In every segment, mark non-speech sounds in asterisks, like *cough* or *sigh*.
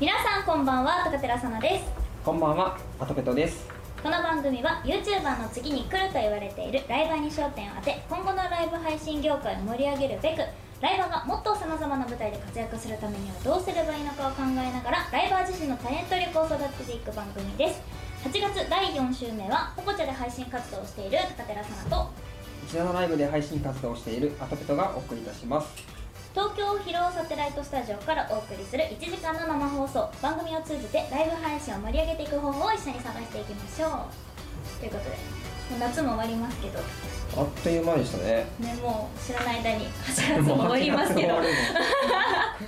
皆さんこんばんは高寺さなですこんばんは、アトペトです。この番組は YouTuber の次に来ると言われているライバーに焦点を当て今後のライブ配信業界を盛り上げるべくライバーがもっとさまざまな舞台で活躍するためにはどうすればいいのかを考えながらライバー自身のタレント力を育てていく番組です8月第4週目はポコチャで配信活動をしている高寺さなと一度のライブで配信活動をしているアトペトがお送りいたします。東京広尾サテライトスタジオからお送りする1時間の生放送番組を通じてライブ配信を盛り上げていく方法を一緒に探していきましょうということでもう夏も終わりますけどあっという間でしたね。ねもう知らない間に8月 *laughs* も終わりますけど9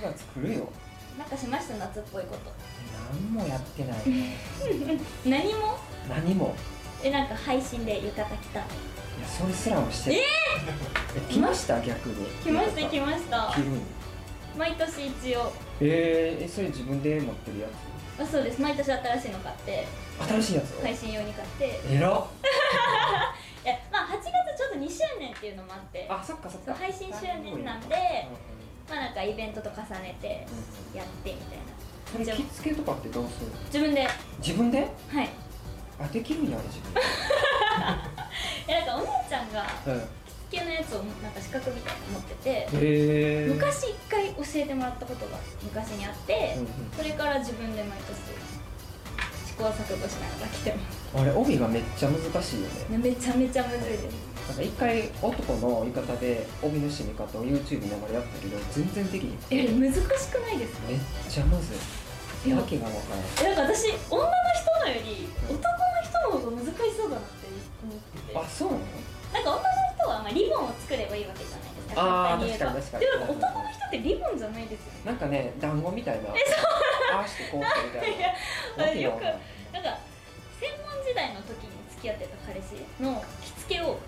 月来るよ。なんかしました夏っぽいこと何もやってないね。*laughs* 何も？何も。えなんか配信で浴衣着たいや、それすらもしてない。え来ました？逆に。来ました来ました。着るに。毎年一応。えー、え、それ自分で持ってるやあそうです。毎年新しいの買って。つ新しいやつを、配信用に買って。えらっ。*laughs* いやまあ8月ちょっと2周年っていうのもあって。あ、そっかそっか。配信周年なんでうんうんまあなんかイベントと重ねてうんやってみたいな。それ着付けとかってどうするの？自分で。自分で？はいあ、できるんや、自分 *laughs* なんかお姉ちゃんがうん。着付けのやつをなんか資格みたいなの持ってて。昔一回教えてもらったことが昔にあって、うんうん。それから自分で毎年試行錯誤しながら着てます。あれ帯がめっちゃ難しいよね。ねめちゃめちゃむずいです。なんか一回男の浴衣で帯の締め方を YouTube 見ながらやったけど全然できひん。え難しくないですか？めっちゃむずい。いやわけがわからん。えなんか私女の人のよりあ確かに確かに。でも男の人ってリボンじゃないですよね。なんかね団子みたいな。ああしてこうしてみたいいやなわけがよくなんか専門時代の時に付き合ってた彼氏の着付けを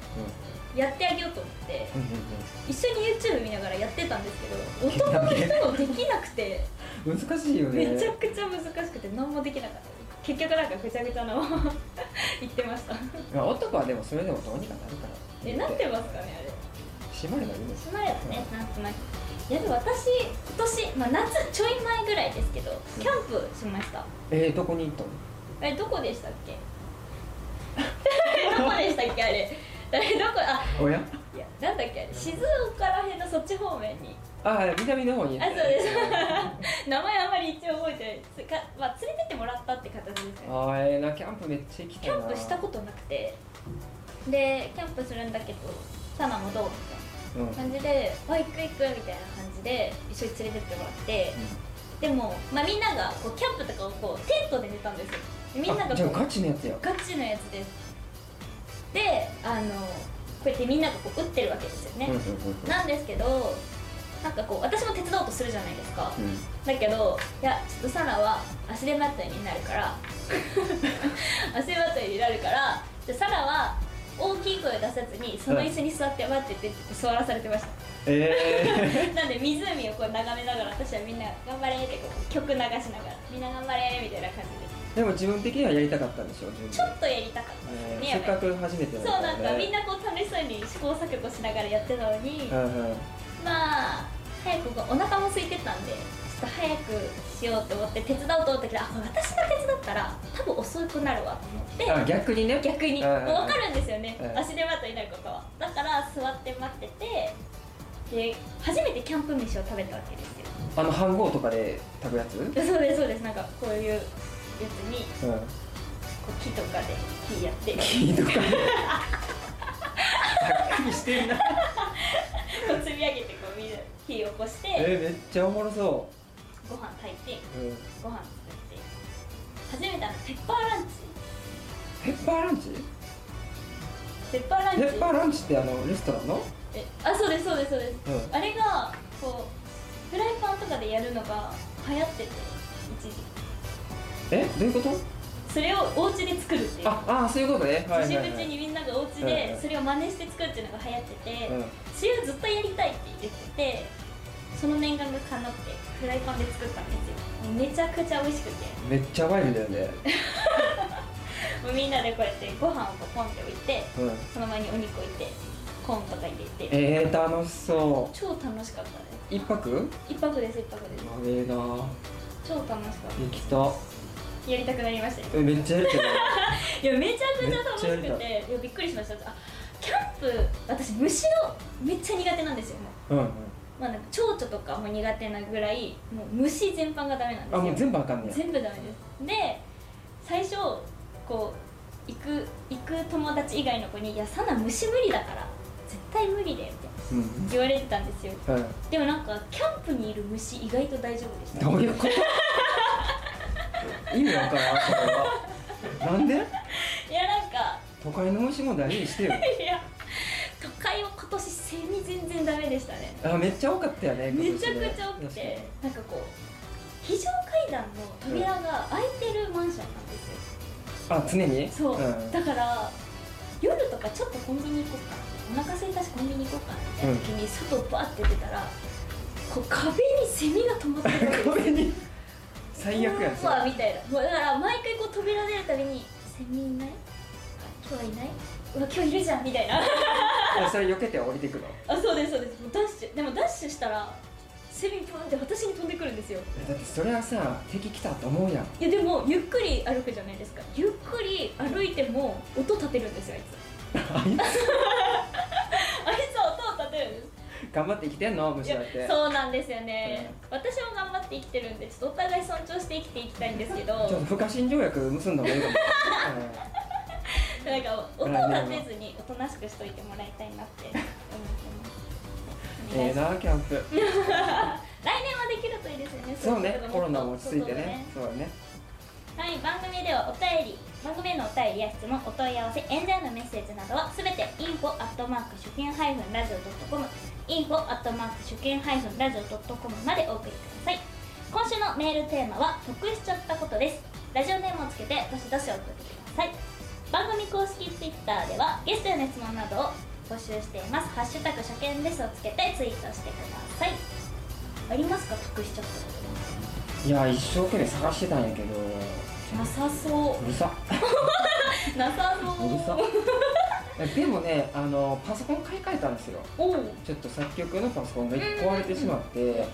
うやってあげようと思ってんうんうん。一緒に YouTube 見ながらやってたんですけど男の人のできなくて。うん難しいよね。めちゃくちゃ難しくて何もできなかった。結局なんかぐちゃぐちゃなまま言ってました。まあ男はでもそれでもどうにかなるから。えなってますかねあれ締まればいいんですしまえばね。なんとなく。いやでも私今年、まあ、夏ちょい前ぐらいですけどキャンプしました。えー、どこに行ったの？えどこでしたっけ？*laughs* どこでしたっけあれ？あれどこ？あおや？いやなんだっけあれ？静岡らへんのそっち方面に。あ南の方に行あそうです。*laughs* 名前あんまり一応覚えてない。つか、まあ、連れてってもらったって形ですね。あーええなキャンプめっちゃ行きたキいな。ャンプしたことなくて。でキャンプするんだけどサナもどう？みたいうん、な感じで「あ行く行く」みたいな感じで一緒に連れてってもらって、でも、まあ、みんながこうキャンプとかをこうテントで寝たんですよ。でみんながじゃあガチのやつや。ガチのやつです。であのこうやってみんながこう打ってるわけですよね、なんですけどなんかこう私も手伝おうとするじゃないですか、うん。だけどいやちょっとサナは足手まといになるから。足手まといになるから。じゃあサナは大きい声出さずにその椅子に座って待っててって座らされてました。え *laughs* なんで湖をこう眺めながら私はみんな頑張れってこう曲流しながらみんな頑張れみたいな感じで。ー、でも自分的にはやりたかったんでしょちょっとやりたかったねねせっかく初めてそうなんかみんななこう楽しそうに試行錯誤しながらやってたのに、うんうん。まあ早くお腹も空いてたんでちょっと早くしようと思って手伝おうと思ったけどあ私が手伝ったら多分遅くなるわと思ってあ逆にね。逆に。うんうんうん。もう分かるんですよね、うん。足手まといになることは。だから座って待っててで初めてキャンプ飯を食べたわけですよ。あの飯盒とかで食べるやつ？うんでそうですそうです。なんかこういうやつにこう木とかで火やって。いいとか。*laughs* ざっくりしてるな。こう積み上げてこう火を起こして。えめっちゃおもろそご飯炊いてう、うん、ご飯作って初めてあのペッパーランチ。ペッパーランチ？ペッパーランチ。ペッパーランチってあのレストランの？えあそうですそうですそうです、うん。あれがこうフライパンとかでやるのが流行ってて一時。えどういうこと？それをお家で作るっていう。ああそういうことね。はいはい、はい、年口にみんながお家でそれを真似して作るっていうのが流行ってて、うん。それをずっとやりたいって言っててその念願が叶ってフライパンで作ったんですよ。めちゃくちゃ美味しくて。めっちゃワイルドだよねもうみんなでこうやってご飯をポンって置いてうん。その前にお肉置いてコーンとか入れて。えー、楽しそ超楽しかったです。う一泊？一泊です一泊です。やべえな。超楽しかっ行きた。たやりたくなりましたよ。え *laughs* めっちゃやりたいいやめちゃくちゃ楽しくて。い。やびっくりしました。あキャンプ私虫のめっちゃ苦手なんですようんうんまあなんか蝶々とかも苦手なぐらいもう虫全般がダメなんですよ。あもう全部あかんねや。全部ダメですで最初こう行く行く友達以外の子に「いやサナ虫無理だから絶対無理だよ」みたいなうん。言われてたんですよ。うんでもなんかキャンプにいる虫意外と大丈夫でした。どういうこと？意味わからんそれは。なんで？*laughs* いやなんか都会の虫も大事にしてよ *laughs* でしたね。あめっちゃ多かったよねめちゃくちゃ多くてなんかこう非常階段の扉が開いてるマンションなんですよ。あ常に？そう、ん。だから夜とかちょっとコンビニ行こうかな。お腹空いたしコンビニ行こうかなみたいな時に外バーって出たらこう壁にセミが止まってるわけですよ。*laughs* 壁に？最悪やんうわみたいな。もうだから毎回こう扉出るたびに「セミいない？今日はいない？うわ今日いるじゃん」みたいな。*laughs* あそれ避けて降りてくの？あそうですそうです。もうダッシュでもダッシュしたらセミプンって私に飛んでくるんですよ。だってそれはさ敵来たと思うやん。いやでもゆっくり歩くじゃないですか。ゆっくり歩いても音立てるんですよあいつ。あい *laughs* あいつは音を立てるんです。つ頑張って生きてんの？虫だって。そうなんですよね、私も頑張って生きてるんでちょっとお互い尊重して生きていきたいんですけど。ちょっと不可侵条約結んだ方がいいかも、なんか音を立てずにおとなしくしといてもらいたいなって思ってます。うん、ええなキャンプ。*laughs* 来年はできるといいですよね。そうねコロナも落ち着いてね。そうだね。はい番組ではお便り番組へのお便りや質問お問い合わせ演者へのメッセージなどはすべて info アットマーク初見ハイフンラジオドットコム info アットマーク初見ハイフンラジオドットコムまでお送りください。今週のメールテーマは得しちゃったことです。ラジオネームをつけてどしどし送ってください番組公式ツイッターではゲストへの質問などを募集しています。ハッシュタグ初見ですをつけてツイートしてください。ありますか得しちゃったこいや一生懸命探してたんやけどとなさそう。うるさ。なさそう。うるさ。*laughs* でもねあのパソコン買い替えたんですよ。ちょっと作曲のパソコンが壊れてしまって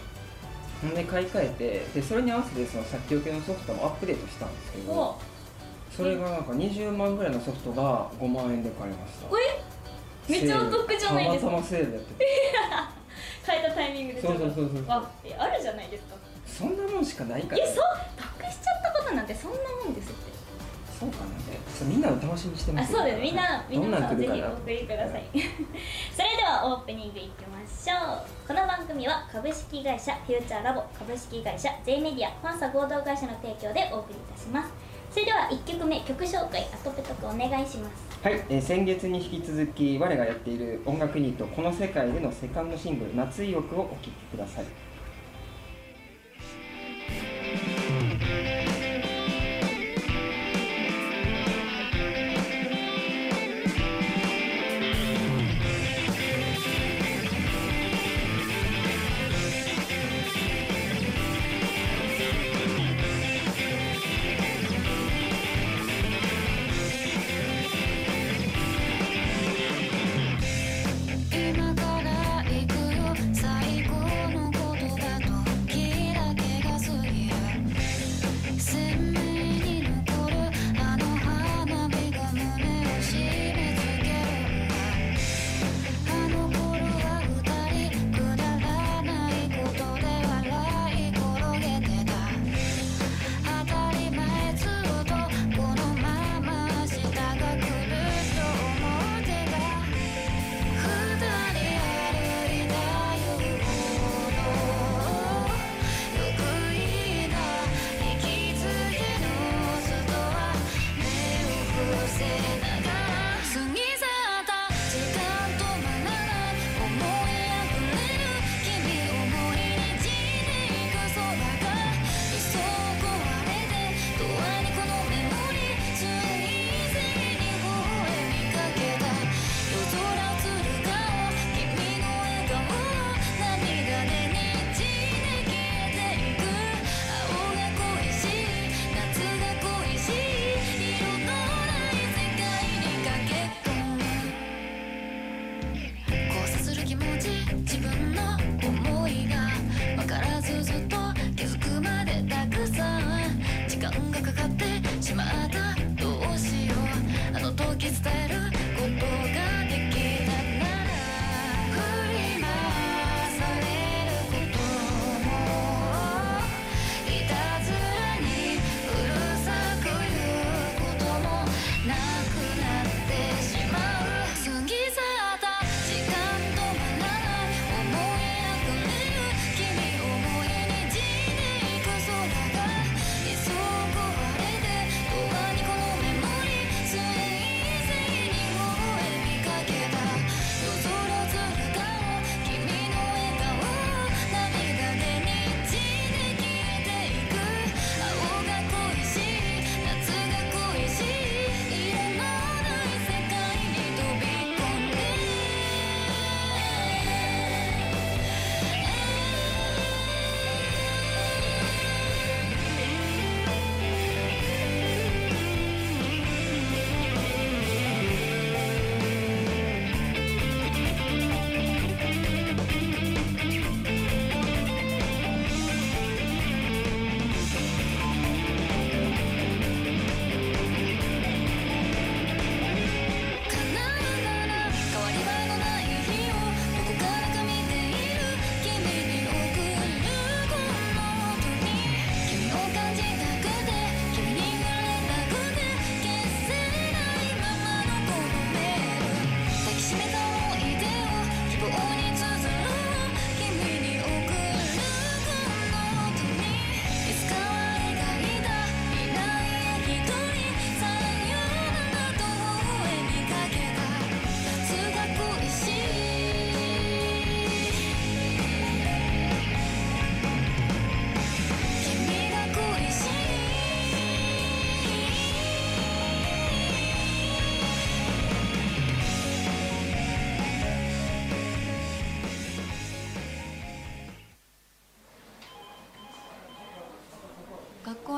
ほんで買い替えてでそれに合わせてその作曲のソフトもアップデートしたんですけどおそれがなんか20万ぐらいのソフトが5万円で買いました。え？めっちゃお得じゃないですか。たまたまセールやってて。*laughs* 変えたタイミングでそうそうそうそうあえあるじゃないですか。そんなもんしかないから。いやそう？得しちゃったことなんてそんなもんですって。そうかな。ねそうみんなの楽しみにしてますあそうですみんなどん皆さんぜひお送りください。*laughs* それではオープニングいきましょう。この番組は株式会社フューチャーラボ株式会社 J メディアファンサ合同会社の提供でお送りいたしますそれでは1曲目曲紹介アトペトクお願いします。はい、えー先月に引き続き我がやっている音楽ユニットこの世界でのセカンドシングル「夏意欲」をお聴きください。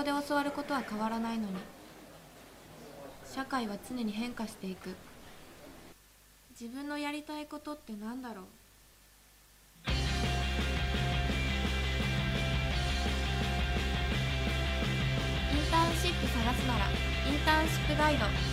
で教わることは変わらないのに。社会は常に変化していく。自分のやりたいことって何だろう。インターンシップ探すならインターンシップガイド。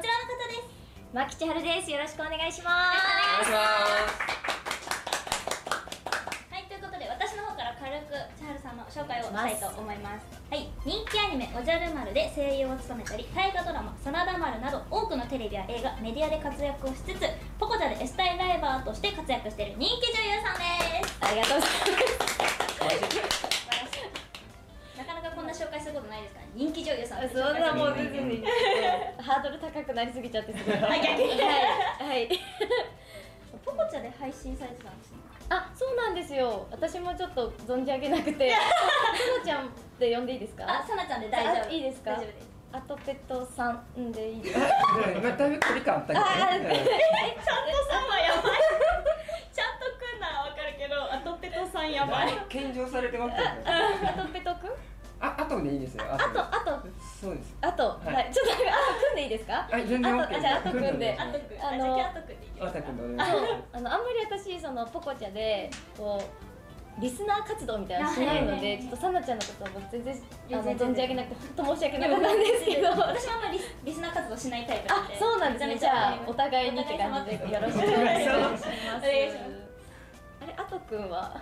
ちらの方です。牧千春です。よろしくお願いしまお願いします。はいということで私の方から軽く千春さんの紹介をしたいと思います。はい。人気アニメ「おじゃる丸」で声優を務めたり大河ドラマ「真田丸」など多くのテレビや映画メディアで活躍をしつつポコチャでエスタイライバーとして活躍している人気女優さんです。すありがとうござい素晴介することないですから人気女優さんそんなもう全然全然ハードル高くなりすぎちゃってすごい。あ逆にはい、はい、ポコチャで配信されてたんですねあそうなんですよ。私もちょっと存じ上げなくて。そのちゃんって呼んでいいですか？あさなちゃんで大丈夫。あいいですか？大丈夫です。あとペットさんでいいですか？今だいぶ距離感あったけど *laughs* ちゃんとさんはやばい。ちゃんとくんならわかるけどあとペトさんやばい。献上されてますよね。あとペトくん？ああとでいいですよああとあとそうですあと、はい。はい、ちょっとあとくんでいいですか？はい全然あ OK とあじゃああとくんであとくんあのあとくんで。あのあんまり私そのポコチャでこうリスナー活動みたいなのしないのはい。でちょっとサナちゃんのことも全然あの全然存じ上げなくて本当申し訳なかったんですけど。私はあんまりリスリスナー活動しないタイプなんあでそうなんですね。じゃあお互いにって感じでよろしくお願いします。あれあとくんは？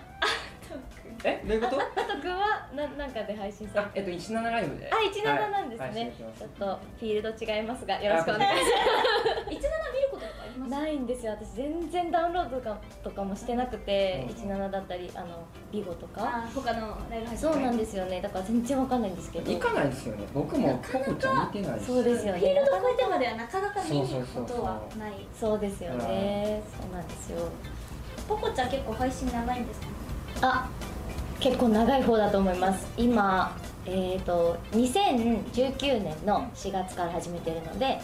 え？どういうこと？あとくんはななんかで配信さえっと17ライブで。あ17なんですはい。ねはいちょっとフィールド違いますがよろしくお願いします。*laughs* いつなら見ることとかあります？ないんですよ。私全然ダウンロードとかとかもしてなくてうん。17だったりあのビゴとか。あ他のライブ配信そうなんですよね。だから全然わかんないんですけど。行かないですよね。僕もポコちゃん見てないし。そうですよね。フィールド超えてまではなかなか見に行くことそうそうそうそうはない。そうですよね。そうなんですよ。ポコちゃん結構配信長いんですか？あ結構長い方だと思います。今えっ、と2019年の4月から始めてるので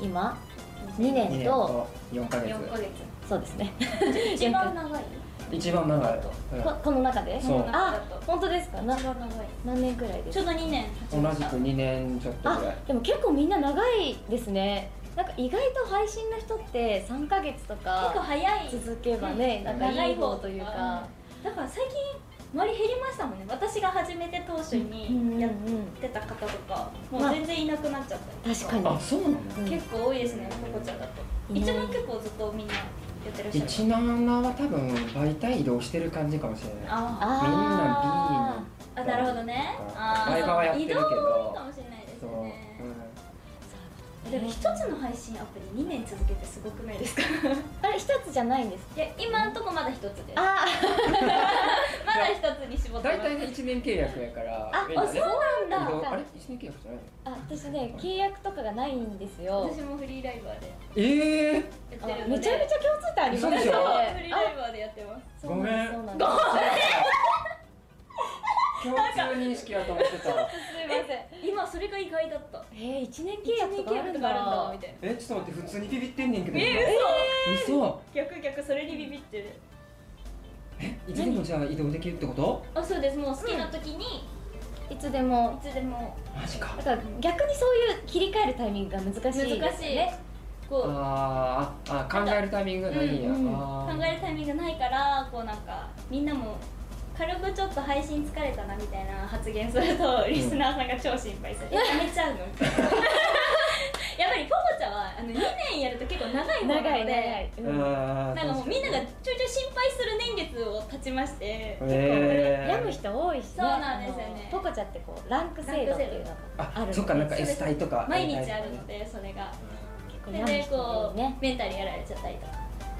今2 2年と年と4ヶ月。4ヶ月。そうですね。一番長い？*laughs* 一番長いここの中で？そう。あ本当ですか？な一番長い。何年くらいですか？ちょうど2年同じく2年ちょっとぐらい。あでも結構みんな長いですね。なんか意外と配信の人って3ヶ月と結構か早い。続けばね、うん。なんかいい方というか。だから最近周り減りましたもんね。私が始めて当初にやってた方とかもう全然いなくなっちゃったりと確かに。あそうなの？うん結構多いですねポコちゃんだと。いない一番結構ずっとみんなやってらっしゃる。17は多分媒体移動してる感じかもしれない。あああなるほどね。あーライバーはやってるけど。移動もいいかもしれないですね。うでも一つの配信アプリ2年続けてすごくないですか？あれ一つじゃないんです。いや今んとこまだ一つです。*laughs* まあだ一つに絞ん、ってます。大体ね1年契約やからあね。あそうなんだ。あれ1年契約じゃないの？あ私ね契約とかがないんですよ。私もフリーライバーで。ええやってるので。あめちゃめちゃ共通点ありますね嘘でしょ？フリーライバーでやってます。そうなんごめん。そうなんです *laughs* 共通認識やと思ってた *laughs* すいません。今それが意外だった。えー、1年契約とかあるんだ。みたいなえちょっと待って普通にビビってんねんけど。え嘘。逆逆それにビビってる。いつでもじゃあ移動できるってこと？あそうです。もう好きな時に。いつでも。いつでも。マジか。だから逆にそういう切り替えるタイミングが難しいですよ難しい。ねこう。あーあ考えるタイミングがないんや、うん。うん考えるタイミングがないからこうなんかみんなも軽くちょっと配信疲れたなみたいな発言するとリスナーさんが超心配する、やめちゃうの？*laughs* やっぱりポコちゃんはあの2年やると結構長い方なので長い長い、なんかもうみんながちょいちょい心配する年月を経ちましてへー。病む人多いしね。そうなんですよね。ポコちゃんってこうランク制度っていうのがああるそっかなんか S 体とか。毎日あるのでそれが。結構それで病む人こう、多いね。メンタルやられちゃったりとか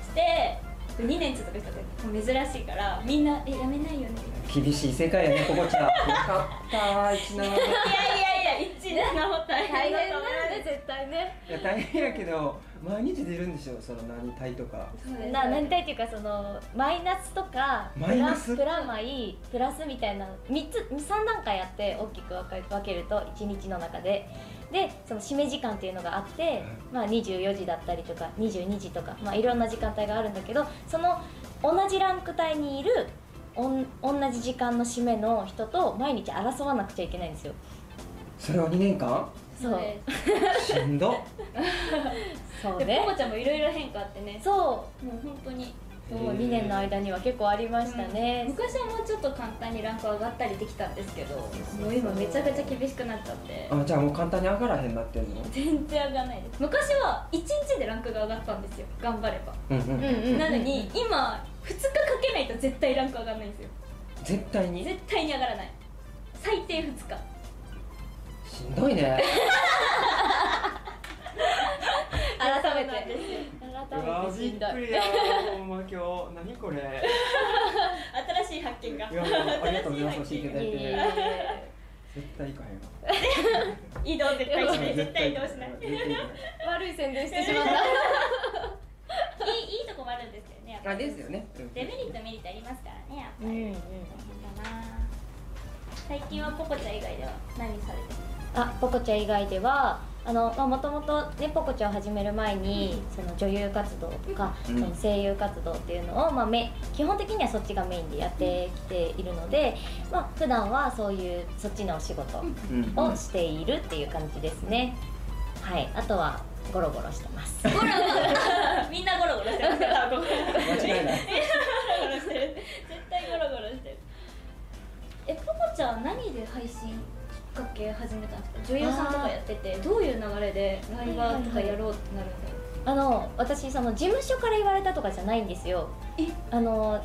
して2年続く人って珍しいからみんな「えやめないよね」厳しい世界やねここちゃん。よかったー一年いやいやいや1年の大大変だと思いますで絶対いね。いや大変やけど毎日出るんでしょその何体とか。な何体っていうかそのマイナスとかマイナス？プラマイプラスみたいな3つ3段階あって大きく分か分けると1日の中ででその締め時間っていうのがあって、まあ、24時だったりとか22時とか、まあ、いろんな時間帯があるんだけどその同じランク帯にいるおん同じ時間の締めの人と毎日争わなくちゃいけないんですよ。それを2年間？そう。でしんど。*laughs* そうね。でポコちゃんもいろいろ変化あってね。そもう本当に。うそう2年の間には結構ありましたね、昔はもうちょっと簡単にランク上がったりできたんですけどもう今めちゃくちゃ厳しくなっちゃって。あじゃあもう簡単に上がらへんなってんの？全然上がらないです。昔は1日でランクが上がったんですよ。頑張れば、うんうん、うんうんなのに今2日かけないと絶対ランク上がらないんですよ。絶対に？絶対に上がらない。最低2日。しんどいね *laughs* *laughs* 改めて。ですよ改めてしんどいりやほんま今日。何これ。新しい発見が。いやもうありがとうございます教えていただいて。え絶対行かへんわ。*laughs* 移動絶対しない。絶対移動しない。悪い宣伝してしまった。*laughs* いいいいとこもあるんですけどねやっぱり。あですよね。デメリットメリットありますからねやっぱり、うんうん。最近はポコちゃん以外では何されてるあポコちゃん以外ではあのまあもともとねポコちゃんを始める前に、その女優活動とか、うん。その声優活動っていうのを、まあ、め基本的にはそっちがメインでやってきているので、まあ普段はそういうそっちのお仕事うん。をしているっていう感じですね、はい。あとはゴロゴロしてます。ゴロゴロ。*laughs* みんなゴロゴロしてます間違いない。ゴロゴロしてる絶対ゴロゴロしてる。えポコちゃん何で配信かけ始めたんですか女優さんとかやっててどういう流れでライバーとかやろうってなるんだろう？あの私その事務所から言われたとかじゃないんですよ。え？あの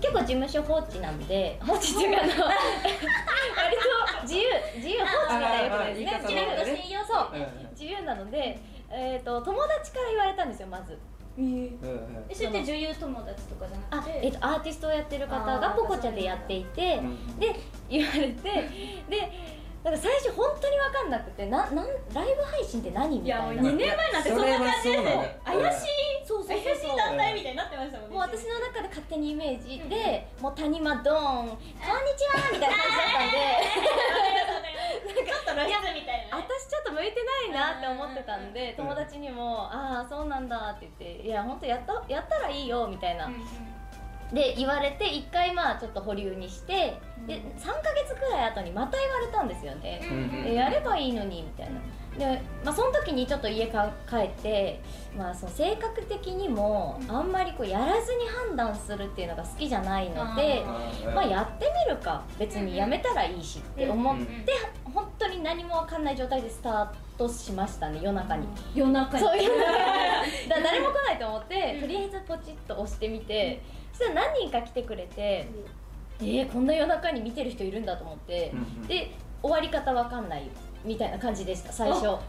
結構事務所放置なんで放置っていうかあの *laughs* 割と自由自由放置みたいなことですね。自由言い方のねとしていいよそううん自由なので、えー、と友達から言われたんですよまず。えそれって女優友達とかじゃなあく、て？えー、とアーティストをやってる方がポコチャでやっていてうん。で言われてでなんか最初本当に分かんなくてななんライブ配信って何みいやもうたいな2年前なんてそんな感じで怪しいそうそう怪しい団体みたいになってましたもんねもう私の中で勝手にイメージで、もう谷間ドーン「こんにちは」みたいな感じだったんで。*laughs* ちょっと露出みたいなね。私ちょっと向いてないなって思ってたんでうん友達にも「ああそうなんだ」って言って「いや本当やったやったらいいよ」みたいな、うんうんで言われて一回まあちょっと保留にしてでうん。3ヶ月くらい後にまた言われたんですよね、うんうん。でやればいいのにみたいなで、まあ、その時にちょっと家か帰って、まあ、その性格的にもあんまりこうやらずに判断するっていうのが好きじゃないのであまあやってみるか別にやめたらいいしって思って、本当に何も分かんない状態でスタートしましたね夜中に。夜中に。そういうだ誰も来ないと思って、うん。とりあえずポチッと押してみて、そしたら何人か来てくれて、えー、こんな夜中に見てる人いるんだと思って、うんで終わり方わかんないみたいな感じでした最初。も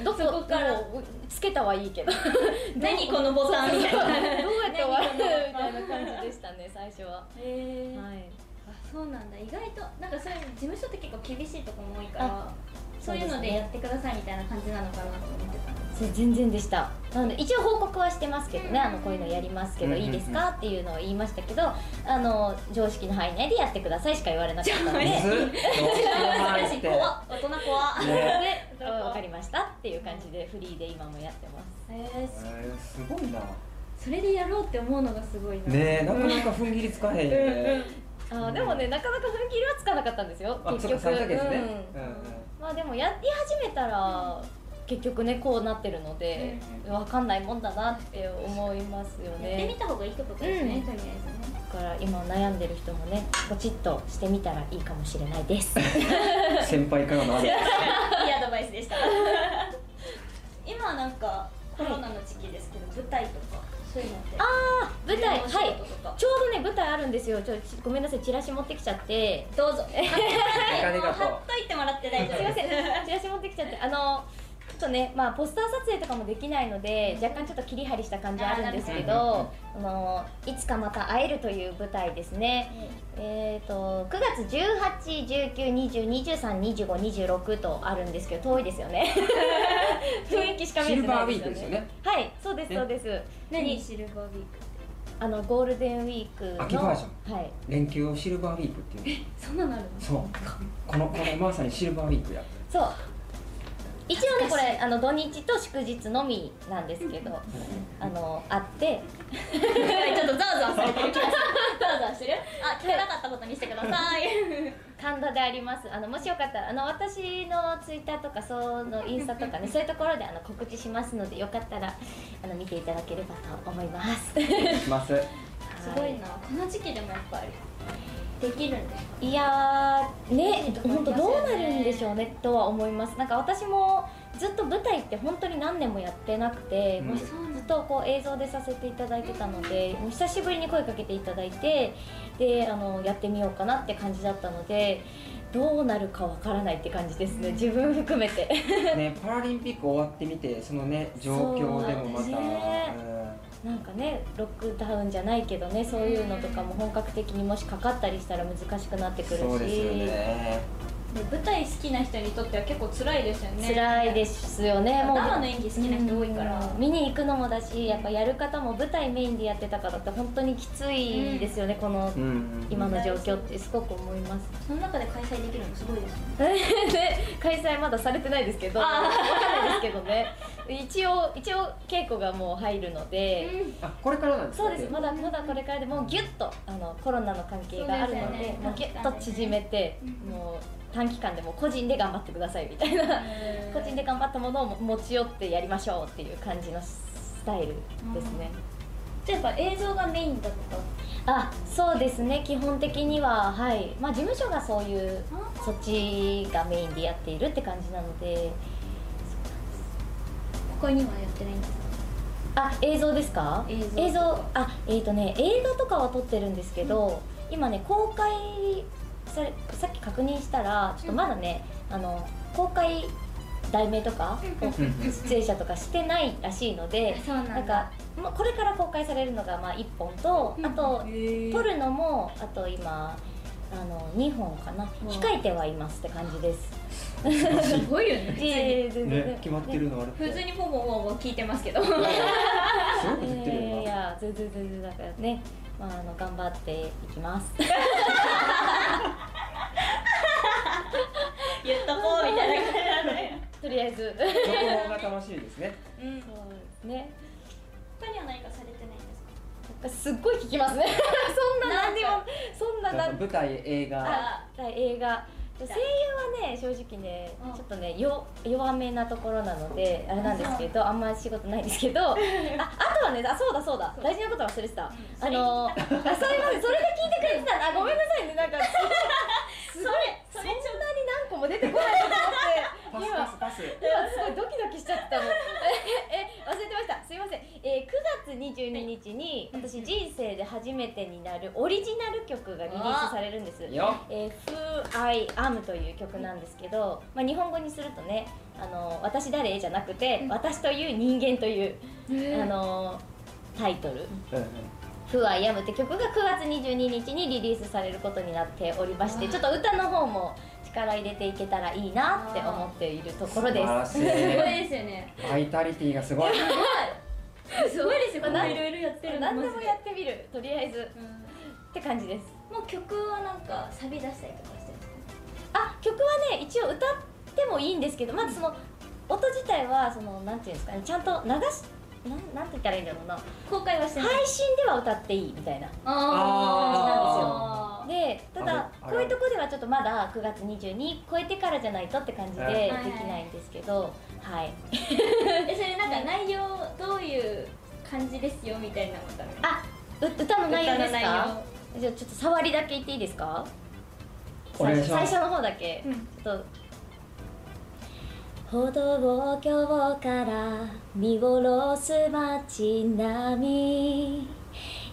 うどこから。つけたはいいけど。*laughs* 何このボタンみたいな。どうやって終わる？みたいな感じでしたね *laughs* 最初は、はへえい、あそうなんだ。意外となんかそういう事務所って結構厳しいとこも多いから。あそういうのでやってくださいみたいな感じなのかなと思ってたんですそれ全然でした。なので一応報告はしてますけどね、うん。あのこういうのやりますけど、うんいいですかっていうのを言いましたけどあの常識の範囲内でやってくださいしか言われなかったので。*laughs* *laughs* 大人怖っ。ねで分かりましたっていう感じでフリーで今もやってます。へええーすごいな。それでやろうって思うのがすごいな。ねえなかなか踏ん切りつかへんよね。あーでもねなかなか踏ん切りはつかなかったんですよあ結局そっか3ヶ月ね。うんうんうんまあでもやり始めたら、結局ねこうなってるので、わかんないもんだなって思いますよやってみねた方がいいってことですね、うん。とりあえずね。だから今悩んでる人もねポチッとしてみたらいいかもしれないです。*laughs* 先輩からのアドバイ *laughs* いいアドバイスでした。*laughs* 今なんかコロナの時期ですけど、舞台とかそういうのって。あ舞台。はい。ちょうどね舞台あるんですよ。ちょちごめんなさいチラシ持ってきちゃって。どうぞ。*laughs* スありがとう。貼っといてもらって大丈夫す。いません。チラシ持ってきちゃって。あのちょっとねまあポスター撮影とかもできないので若干ちょっと切り張りした感じあるんですけどあのいつかまた会えるという舞台ですね。えー、と9月181920232526とあるんですけど遠いですよね。雰囲気しか見えてシルバーウィないですよねークですよね。はいそうですねそうです。に何？シルバーウィーク？あのゴールデンウィークの秋バージはい。連休をシルバーウィークっていう。そんなのあるの？そう。このこのまさにシルバーウィークや。そう一応ねこれあの土日と祝日のみなんですけどあのあって。*laughs* ちょっとザワザワされてる気がする。*laughs* ザワザワしてる。あ聞かなかったことにしてください。*laughs* 神田であります。あのもしよかったらあの私のツイッターとかそのインスタとかねそういうところであの告知しますのでよかったらあの見ていただければと思います。します。すごいな。この時期でもやっぱりできるんですかいやーね本当どうなるんでしょうねとは思います。なんか私もずっと舞台って本当に何年もやってなくて、うん。ずっとこう映像でさせていただいてたのでもう久しぶりに声かけていただいてであのやってみようかなって感じだったのでどうなるかわからないって感じですね自分含めて。ねパラリンピック終わってみてそのね状況でもまた、なんかねロックダウンじゃないけどねそういうのとかも本格的にもしかかったりしたら難しくなってくるし。そうですよね。舞台好きな人にとっては結構辛いですよね。辛いですよね。もう生の演技好きな人多いから。うん。見に行くのもだしやっぱやる方も舞台メインでやってた方って本当にきついですよね、このうんうん今の状況ってすごく思います。その中で開催できるのすごいですね。で *laughs* 開催まだされてないですけどわかんないですけどね。一応一応稽古がもう入るので、あこれからなんですか？そうです。まだまだこれからでもうギュッとあのコロナの関係があるのでね。もうギュッと縮めて、うん。もう短期間でも個人で頑張ってくださいみたいな個人で頑張ったものを持ち寄ってやりましょうっていう感じのスタイルですね、じゃあやっぱ映像がメインだった？あそうですね。基本的にははい。まあ事務所がそういうそっちがメインでやっているって感じなので。他にはやってないんですか？あ映像ですか？映像映像あえっ、とね映画とかは撮ってるんですけど、今ね公開されさっき確認したらちょっとまだね、あの公開題名とかを出演者とかしてないらしいので、そうなんだ。なんかまあこれから公開されるのがまあ1本と、あと撮るのもあと今あの2本かな。控えてはいますって感じです。すごいよね。*laughs* ね決まってるのある。普通にポンポンポンポン聞いてますけど。すごくい言ってる *laughs* やいよなや全然全然だからね、まあ、あの頑張っていきます。*laughs* 言っとこうみたいな感じなんだよとりあえず。続報が楽しいですねうんそうですね。他には何かされてないんですか？すっごい聞きますね。*laughs* そんな何にもそんな舞台映画あ映画。声優はね正直ねうん。ちょっとねよ弱めなところなのであれなんですけどあんまり仕事ないんですけど *laughs* ああとはねあそうだそうだ。大事なこと忘れてた、ん。あのあそういうまでそれで聞いてくれてた。あごめんなさいね。なんかすごい。*laughs* それそんなに何個も出てこないと思って。パスパスパス。今すごいドキドキしちゃったの。*laughs* ええ忘れてました。すいません、えー、9月22日に私人生で初めてになるオリジナル曲がリリースされるんです。よえー、Who I Am という曲なんですけど、まあ、日本語にするとねあの私誰？じゃなくて、私という人間という、あのタイトル。うんうん「Who I Am」って曲が9月22日にリリースされることになっておりましてちょっと歌の方も力入れていけたらいいなって思っているところです。素晴らしい。すごいですよね。バイタリティがすごい。すごい。ですよこんなないろいろやってるの何でもやってみる。とりあえず。うん。って感じです。もう曲はなんかサビ出したりとか曲はね一応歌ってもいいんですけどまずその音自体はそのなんていうんですかねちゃんと流しなんなんて言ったらいいんだろうな。公開はしてない。配信では歌っていいみたいな。あー。でただあれあれ。こういうとこではちょっとまだ9月22超えてからじゃないとって感じではい。できないんですけどはい。*laughs* えそれなんか内容どういう感じですよみたいなのだあう歌の内容ですか？じゃあちょっと触りだけ言っていいですか？最初の方だけ、うん。ちょっと歩道橋から見下ろす街並み。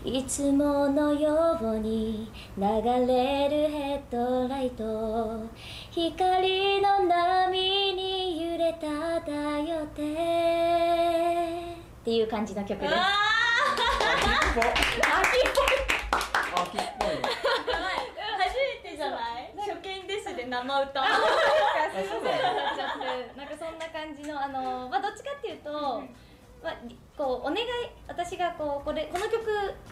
いつものように流れるヘッドライト。光の波に揺れただよって。っていう感じの曲です。あ秋っぽい秋っぽい秋っぽいね初めてじゃない初見ですで生歌あ *laughs* そうだよ。ちゃってなんかそんな感感じのあの、まあ、どっちかっていうと、まあ、こうお願い私がこうこれこの曲、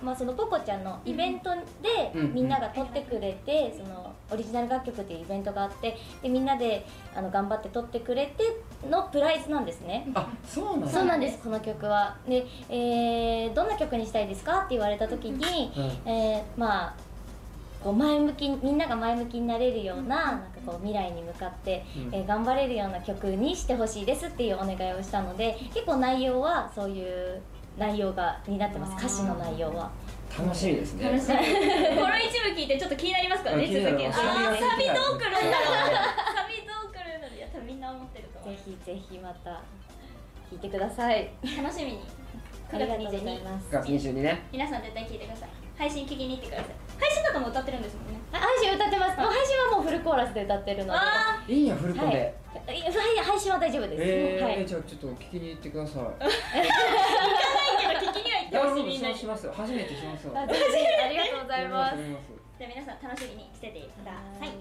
まあ、そのポコちゃんのイベントでうんみんなが撮ってくれて、そのオリジナル楽曲っていうイベントがあってでみんなであの頑張って撮ってくれてのプライズなんですね。あそうなんだ。そうなんですこの曲は。で、えーどんな曲にしたいですかって言われた時に、うん。えーまあこう前向きにみんなが前向きになれるようななんかこう未来に向かって、うん。えー頑張れるような曲にしてほしいですっていうお願いをしたので結構内容はそういう内容がになってます。歌詞の内容は。楽しみですね。楽しみ *laughs* この一部聞いてちょっと気になりますか？らね続きあーサビがサビどう来るんだろう。サビどう来るのいや多分みんな思ってると思ぜひぜひまた聴いてください。う楽しみに。9ありがとう月22ございます。9月22ね。皆さん絶対聞いてください。配信聞きに行ってください配信とかも歌ってるんですもんね。あ配信歌ってますもう配信はもうフルコーラスで歌ってるので。あ。いいんやフルコはいで、い。や配信は大丈夫です、えーはい。じゃあちょっと聞きに行ってください。あけど聞きには行ってほしいみんなに。しますよ初めてしますよ。ありがとうございます。やります。じゃあ皆さん楽しみにしててください。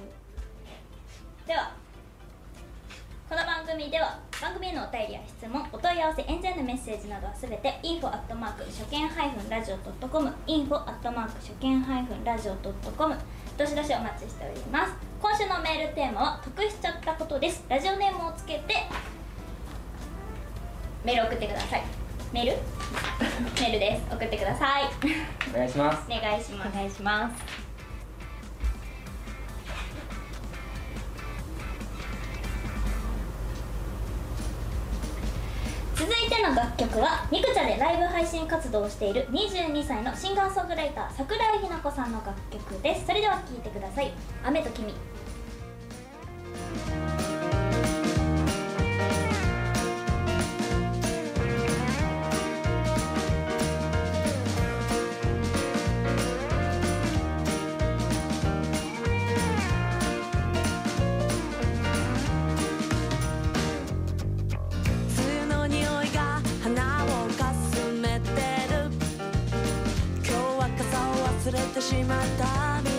ではこの番組では番組へのお便りや質問お問い合わせ演者へのメッセージなどはすべて info アットマーク初見ハイフンラジオドットコム info アットマーク初見ハイフンラジオドットコムどしどしお待ちしております。今週のメールテーマは得しちゃったことです。ラジオネームをつけてメール送ってください。メール？*laughs* メールです。送ってください。お願いします。*laughs* お願いします。お願いします続いての楽曲はニクチャでライブ配信活動をしている22歳のシンガーソングライター桜井日奈子さんの楽曲です。それでは聴いてください「雨と君」れてしまった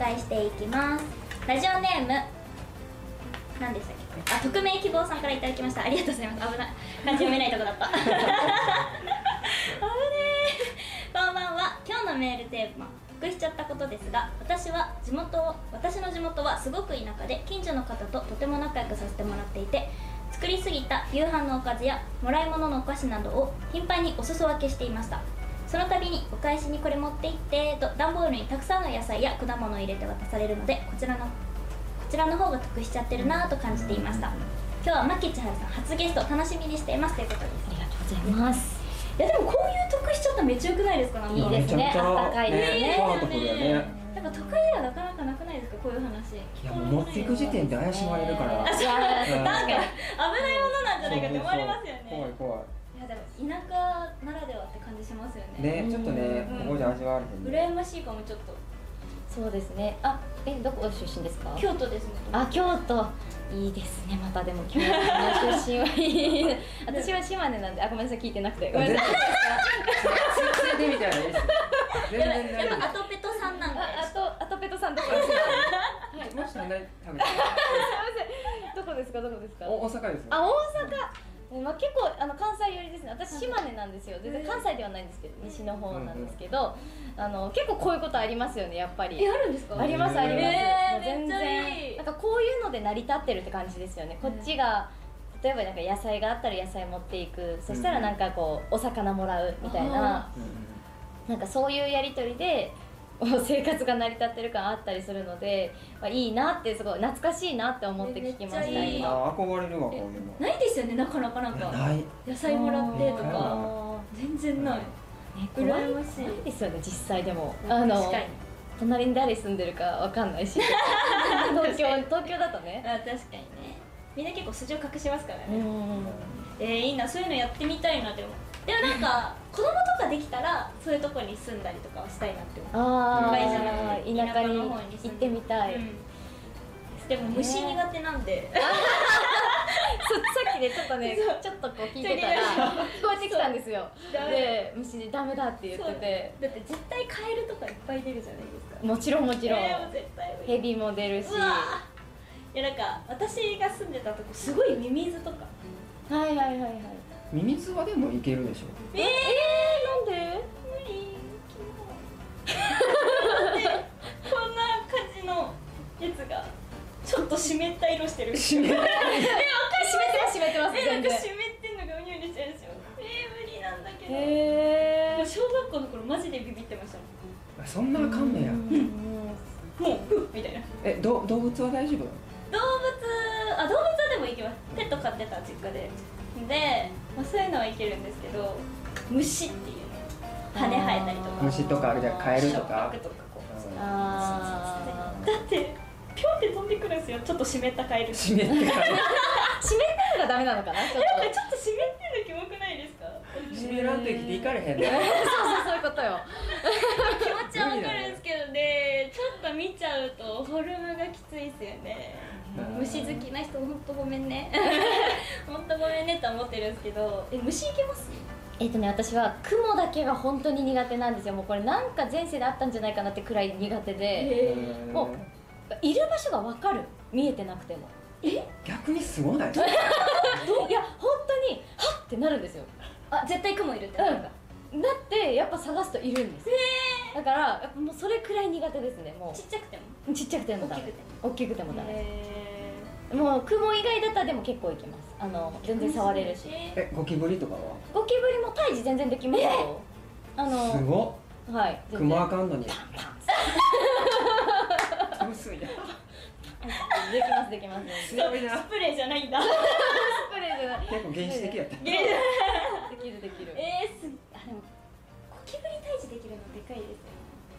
介していきます。ラジオネーム何でしたっけ？あ匿名希望さんからいただきました。ありがとうございます。危ない。漢字読めないとこだった。*laughs* 危ねえこんばんは。今日のメールテーマ得しちゃったことですが私は地元を私の地元はすごく田舎で近所の方ととても仲良くさせてもらっていて作りすぎた夕飯のおかずやもらい物のお菓子などを頻繁にお裾分けしていましたにお返しにこれ持って行ってと段ボールにたくさんの野菜や果物を入れて渡されるのでこちらのこちらの方が得しちゃってるなぁと感じていました。今日は牧千春さん初ゲスト楽しみにしています。ということですありがとうございます。いやでもこういう得しちゃったらめっちゃよくないですかいいですね。あったかいですねねなんか都会ではなかなかなくないですかこういう話。いいやもう持っていく時点で怪しまれるから。なん。か危ないものなんじゃないかって思われますよね。そうそう怖い怖いやでも田舎ならではって感じしますよいねねちょっとねうん。ここじゃ味わわれへんね。羨ましいかもちょっと。そうですね。あえどこ出身ですか？京都ですね。あ京都。いいですね。またでも京都の出身はいい。*laughs* 私は島根なんで。あごめんなさい聞いてなくて。ごめんなさい。全然や大丈っぱアトペトさんなんで。ああとあとペトさんどこですか夫もし食べて。*laughs* どこですか？どこですか？お大阪ですよ。あ大阪、まあ、結構あの関西寄りですね。私島根なんですよ。全然関西ではないんですけど西の方なんですけど、あの結構こういうことありますよねやっぱり。えあるんですか？ありますあります、えー全然。なんかこういうので成り立ってるって感じですよね、こっちが例えばなんか野菜があったら野菜持っていく。そしたらなんかこうお魚もらうみたいな、なんかそういうやり取りで生活が成り立ってる感あったりするので、まあ、いいなってすごい懐かしいなって思って聞きましためっちゃいい。憧れるわこういうの。ないですよねなかなかなんか。ない。野菜もらってとか。あ全然ない。ーね怖い。羨ましい。怖いですよね実際でも。あの確かに。隣に誰住んでるかわかんないし。*laughs* 東京東京だとね。あ確かにね。みんな結構素性隠しますからね、うん。えー、いいなそういうのやってみたいなでもでもなんか子供とかできたらそういうとこに住んだりとかはしたいなって思う。ああ田舎にの方に住ん行ってみたい、うん。でも虫苦手なんで、*laughs* そさっきねちょっとねちょっとこう聞いてたら聞こえてきたんですよ。で虫ダメだって言ってて。だって絶対カエルとかいっぱい出るじゃないですか。もちろんもちろん。えーヘビも出るし。いやなんか私が住んでたとこすごいミミズとか。はいはいはいはいミミズはでもいけるでしょ。えー、なんで？無 *laughs* 理こんな感じのやつがちょっと湿った色してる。湿えわかる湿ってます湿ってますえなんか全然湿ってんのがうにゅうにしちゃうんですよえー、無理なんだけど。へもう小学校の頃マジでビビってましたもあそんなあかんねや。ん。もうみたいな。えど動物は大丈夫？動物あ動物はでもいけます。ペット飼ってた実家で。で、まあ、そういうのはいけるんですけど虫っていうね羽生えたりとか。虫とかあれじゃカエルと触か覚とかこう。うん。あー。だってピョンって飛んでくるんですよちょっと湿ったカエル。湿ってから湿ってるのがダメなのかな？ちょっなんかとちょっと湿ってんのキモくないですか？湿らんと生きていかれへんね。*laughs* そうそうそういうことよわかるんですけどねちょっと見ちゃうとフォルムがきついですよね。うん虫好きな人本当ごめんね。*laughs* 本当ごめんねって思ってるんですけど。え虫いけます？えっとね私は雲だけが本当に苦手なんですよ。もうこれなんか前世であったんじゃないかなってくらい苦手で。うんもいる場所が分かる。見えてなくても。逆にすごない？*laughs* いや本当にはっってなるんですよ。あ絶対雲いるってなるんだだってやっぱ探すといるんです。だからやっぱもうそれくらい苦手ですねもちっちゃくても？うちっちゃくてもダメ。大きくて大きくてもダメ。へもう雲以外だったらでも結構いけます。あの全然触れるし。ええゴキブリとかは？ゴキブリも退治全然できますよ。あすのごはい。っ全然熊あかんのに。薄いな。できますできます。強いな。スプレーじゃないんだ。スプレーじゃない。結構原始的やった。できる。できるえー、すあ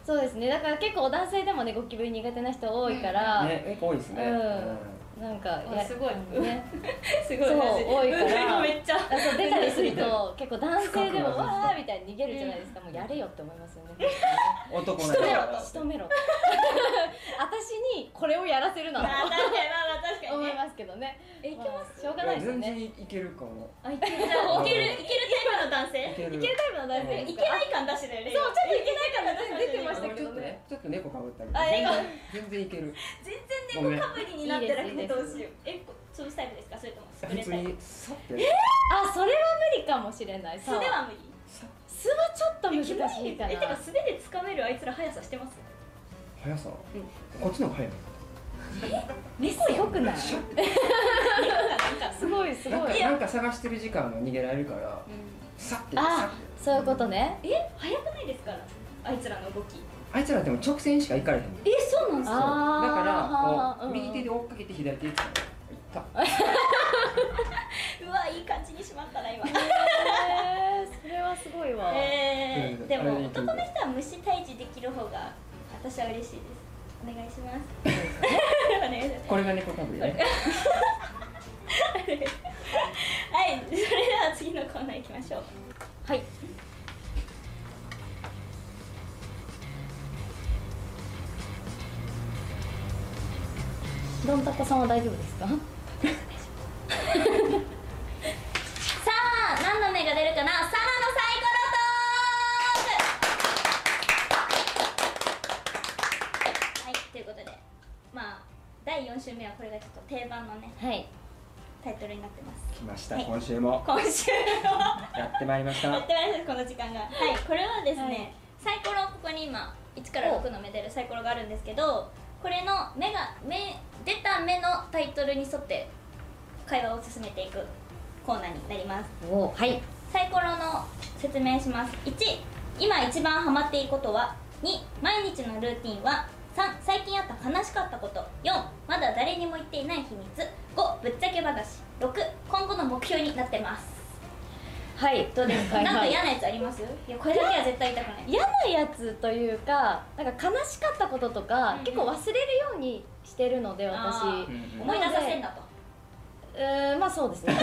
そうですね。だから結構男性でもねゴキブリ苦手な人多いから、ね結構多いですね。うん。なんかあすごい。ね。*laughs* すごい。そう多いから。うんめっちゃ。あそう出たりすると *laughs* 結構男性でもわーみたいに逃げるじゃないですか、もうやれよって思いますよね。男仕留めろ仕留めろ。*laughs* 私にこれをやらせるなあ確かにまあまあ。確思いますけどね。えいけます？あしょうがないですよ全然ねいけるかも。あいけるじゃあいけるいけるタイプの男性？いける。いけるタイプの大生いけない感出してたよね。そうちょっといけない感が出てましたちょっとけどねねちょっと猫かぶったりあ猫。全然いける。全然猫かぶりになってなくてどうしよう。えこ潰すタイプですか？それともスプタイプにさってあそれは無理かもしれない。素では無理。さ素はちょっと難しいかな。えてか素手で掴めるあいつら速さしてます？速さ？こっちの方が速い猫すごくない？猫がなんかすごいすごい。なんか探してる時間が逃げられるからさってさあってそういうことね。え速くないですか？らあいつらの動き。あいつらでも直線しか行かれへんのえそうなんですか？だからこう右手で追っかけて左手でつかむいった。*laughs* うわいい感じにしまったな今。へーそれはすごいわ。えー、でも男の人は虫退治できる方が私は嬉しいですお願いします。お願いしますこれが猫かぶりね。はいそれでは次のコーナー行きましょう。はい。どんたこさんは大丈夫ですか？さあ何の目が出るかな？サナのサイコロトークはいということでまあ第4週目はこれがちょっと定番のねはい。タイトルになってます。来ましたはい。今週も。今週はやってまいりました。やってまいりましたこの時間が。はい。これはですね、はい。サイコロここに今1から6の目出るサイコロがあるんですけどこれの目が目出た目のタイトルに沿って会話を進めていくコーナーになります。お。はい。サイコロの説明します。1今一番ハマっていることは？2毎日のルーティンは？3最近あった悲しかったこと。4まだ誰にも言っていない秘密。5ぶっちゃけ話。6今後の目標になってます。はい。どうですか、はいはい。なんか嫌なやつあります？いやこれだけは絶対言いたくない。嫌なやつというかなんか悲しかったこととか、うんうん。結構忘れるようにしてるので私。あー。うんうん。思い出させんだと。うーんまあそうですね。*laughs* あの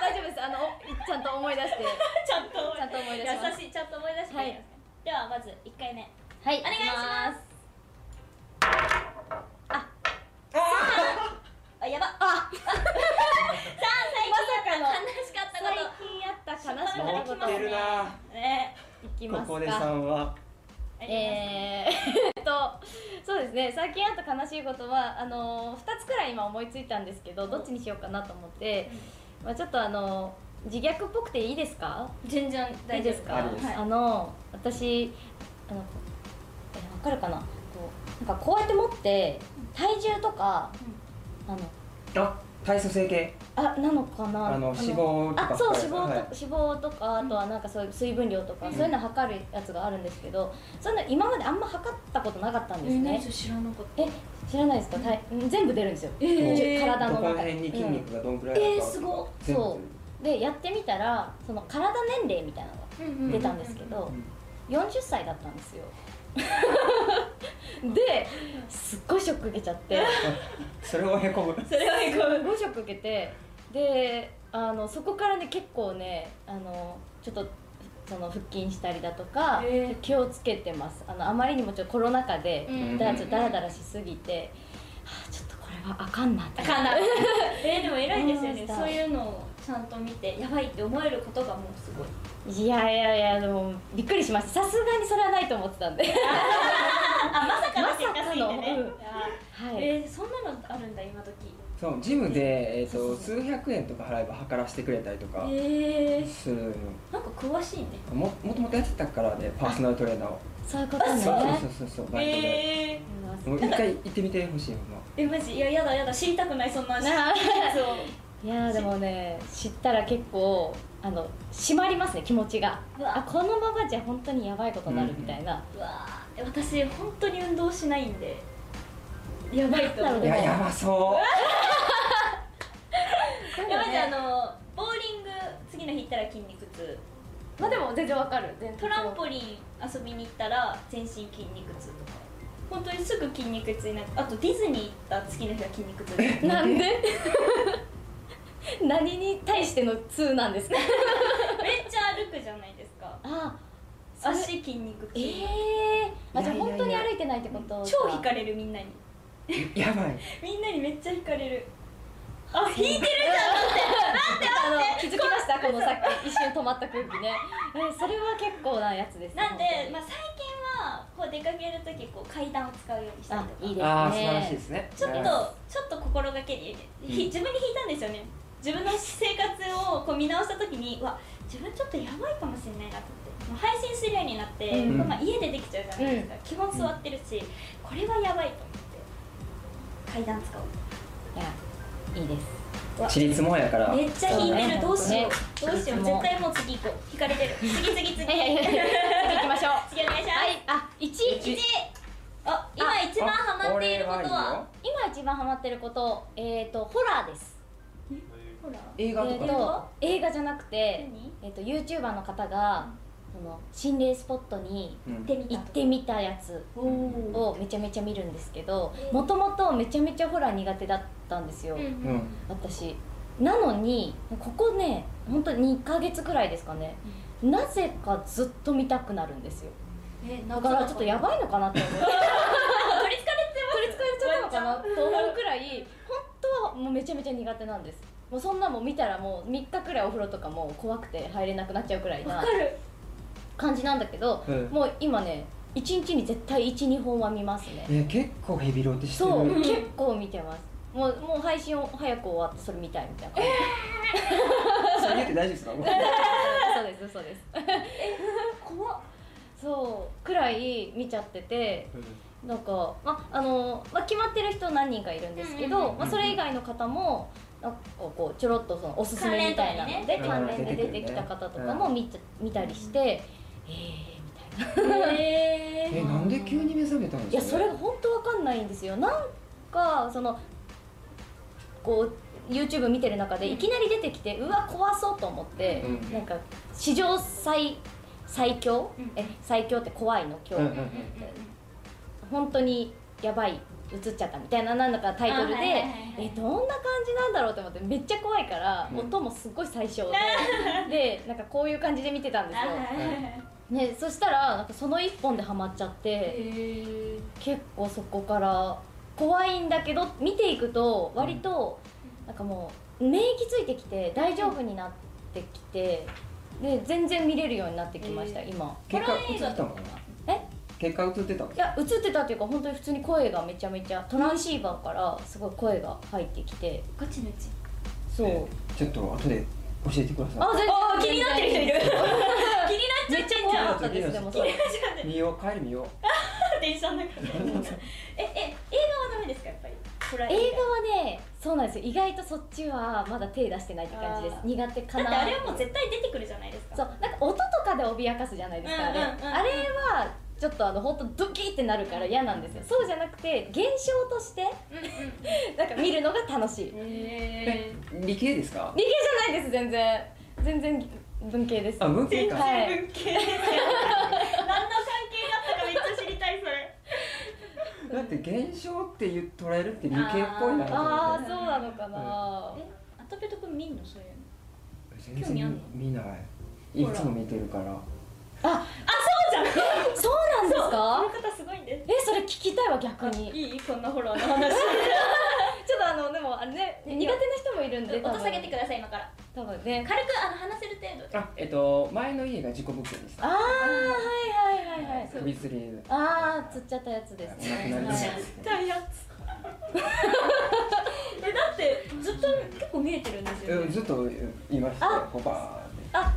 大丈夫です。あのおちゃんと思い出して。ちゃんとちゃんと思い出し優しいちゃんと思い出してくれますねではまず1回目。はい。お願いします。あ。やば。あ。さあ最近まさかの悲しかった最こ近あった悲しかった持こと。ってるな。とねいきますか。ここでさんは。えー、えっとそうですね。最近あった悲しいことはあの2つくらい今思いついたんですけどどっちにしようかなと思って、まあ、ちょっとあの自虐っぽくていいですか？全然い大丈夫。いです。かはい。あの私あのえ分かるかな？こうなんかこうやって持って体重とか、あのあ体組成計。あなのかな？あの脂肪とかあそう脂肪と、はい。脂肪とかあとはなんかそういう水分量とか、うん。そういうの測るやつがあるんですけどそういうの今まであんま測ったことなかったんですね、知らなかった。え知らないですか、体うん全部出るんですよ、えー。体の中どこの辺に筋肉がどんくらいあるか。えーすごそうでやってみたらその体年齢みたいなのが出たんですけど、40歳だったんですよ。*laughs* ですっごいショック受けちゃって。*laughs* それをへこむ。それはすごいショック受けて。であのそこからね結構ねあのちょっとその腹筋したりだとか、気をつけてます。あのあまりにもちょっとコロナ禍で、うんだちょっとダラダラしすぎて、はあ、ちょっとこれはあかんなって。かな。*laughs* えー、でも偉いですよね。そういうのをちゃんと見てやばいって思えることがもうすごい。いやいやいやでもびっくりしましたさすがにそれはないと思ってたんで。*laughs* あまさかの結果すぎてね、まさかの。うん。あはい、えー、そんなのあるんだ今時。そうジムで、えー、と数百円とか払えば測らせてくれたりとかえー、するのなんか詳しいね。ももともとやってたからねパーソナルトレーナーを。そういうことね。そうそうそうそうバイトで、えー、もう一回行ってみてほしいほんまえマジ？いややだやだ。知りたくないそんななあ。*laughs* そういやーでもね知ったら結構あの締まりますね気持ちが。うわ。あこのままじゃ本当にやばいことになるみたいな、うわ。ー私本当に運動しないんで。やばいと思う。いややばそう。*laughs* やばいじゃんあのボーリング次の日行ったら筋肉痛。まあでも全然わかる。トランポリン遊びに行ったら全身筋肉痛とか。本当にすぐ筋肉痛になってあとディズニー行った次の日は筋肉痛。で？なんで？*laughs* 何に対しての2なんですか？*laughs* めっちゃ歩くじゃないですか。あ足筋肉痛ええー、あじゃあいやいやいや。本当に歩いてないってこと？か超引かれるみんなに。やばい。みんなにめっちゃ引かれる。あ引いてる *laughs* あの気づこのさっき一瞬止まった空気ね。えそれは結構なやつですなんで、まあ、本最近はこう出かける時こう階段を使うようにしたりとか。あいいですね。ああ素晴らしいですね。ちょっと、うんちょっと心がけに、ひ自分に引いたんですよね自分の生活をこう見直した時にうわ自分ちょっとやばいかもしれないなと思ってもう配信するようになって、うん。まあ、家でできちゃうじゃないですか、基本座ってるし、これはやばいと思って階段使おういやいいです。私立もんやから。めっちゃ引いてる、どうしよう、ね。どうしよう。絶対もう次行こう。引かれてる。次次次。次いやいやいや。次行きましょう。次お願いします、はい。あ一一あ今一番ハマっていることは？今一番ハマってることえっ、とホラーです映画とか。えーと映画じゃなくて何？えっ、と YouTuber の方が、その心霊スポットにうん。行ってみたやつをめちゃめちゃ見るんですけどえー。もともとめちゃめちゃホラー苦手だったんですよ、うんうん。私。なのにここね本当に2ヶ月くらいですかね、なぜかずっと見たくなるんですよ。えだからちょっとやばいのかなって思って。*laughs* 取りつかれて取りつかれちゃったのかなと思うくらい本当はもうめちゃめちゃ苦手なんですもうそんなもん見たらもう3日くらいお風呂とかもう怖くて入れなくなっちゃうくらいなわかる。感じなんだけど、うん。もう今ね1日に絶対12本は見ますね。え結構ヘビロテしてる。そう、うん。結構見てます。もうもう配信を早く終わってそれ見たいみたいな感じ、それ言って大丈夫ですか？*laughs* そうですそうです怖っ。そうくらい見ちゃっててなんか、まあのまあ、決まってる人何人かいるんですけど、うんうんうんまあ、それ以外の方もなんかこうちょろっとそのおすすめみたいなので関関連で出てきた方とかも見た見たりして、えーみたいな。ええなんで急に目覚めたんいですか？やそれが本当わかんないんですよ。なんかそのこう YouTube 見てる中でいきなり出てきてうわ怖そうと思って、うん。なんか史上最最強、うん。え最強って怖いの？今日、うん。うん。うん。本当にやばい映っちゃったみたいななんだかタイトルで、あはいはいはいはい。えどんな感じなんだろうと思ってめっちゃ怖いから、うん。音もすっごい最小ででなんかこういう感じで見てたんですよ、えね、そしたらなんかその一本でハマっちゃってー。結構そこから怖いんだけど見ていくと割となんかもう免疫ついてきて大丈夫になってきてで全然見れるようになってきました、へ今。結果映ってたのかな？え結果映ってたの？いや映ってたっていうか本当に普通に声がめちゃめちゃトランシーバーからすごい声が入ってきて。ガチのうちそう。えちょっと後で教えてください。あ全然。あー気になってる。人いる気になっちゃめっちゃ怖かったですでもそれ見よう帰り見よう。電車の中で。*laughs* ええ映画はダメですか？やっぱり。映画はねそうなんですよ。意外とそっちはまだ手出してないって感じです。苦手かな。だってあれはもう絶対出てくるじゃないですか。そう。なんか音とかで脅かすじゃないですかあれ、うんうんうんうん。あれはちょっとあの本当ドキってなるから嫌なんですよ。そうじゃなくて現象としてなんか見るのが楽しい。え理系ですか？理系じゃないです全然。全然文系です。あ文系か。はい。文系。ですよ何の関係があったかめっちゃ知りたいそれ。だって現象って言う捉えるって理系っぽいなとああ思って。そうなのかな、えアトペト君見んの？そういうの。全興味あんの然見ない。いつも見てるから。あじゃんそうなんですこのか方すごいんです。えそれ聞きたいわ逆に。いいこんなホラーの話。*laughs* ちょっとあのでもあれね苦手な人もいるんで音下げてくだださい今から。多分ね。軽くあの話せる程度で。あえっと前の家が事故物件でしたああはいはいはいはい。首吊りああ釣っちゃったやつですね。なくなりたやつ。*laughs* えだってずっと結構見えてるんですよ、ね、えずっといましたあ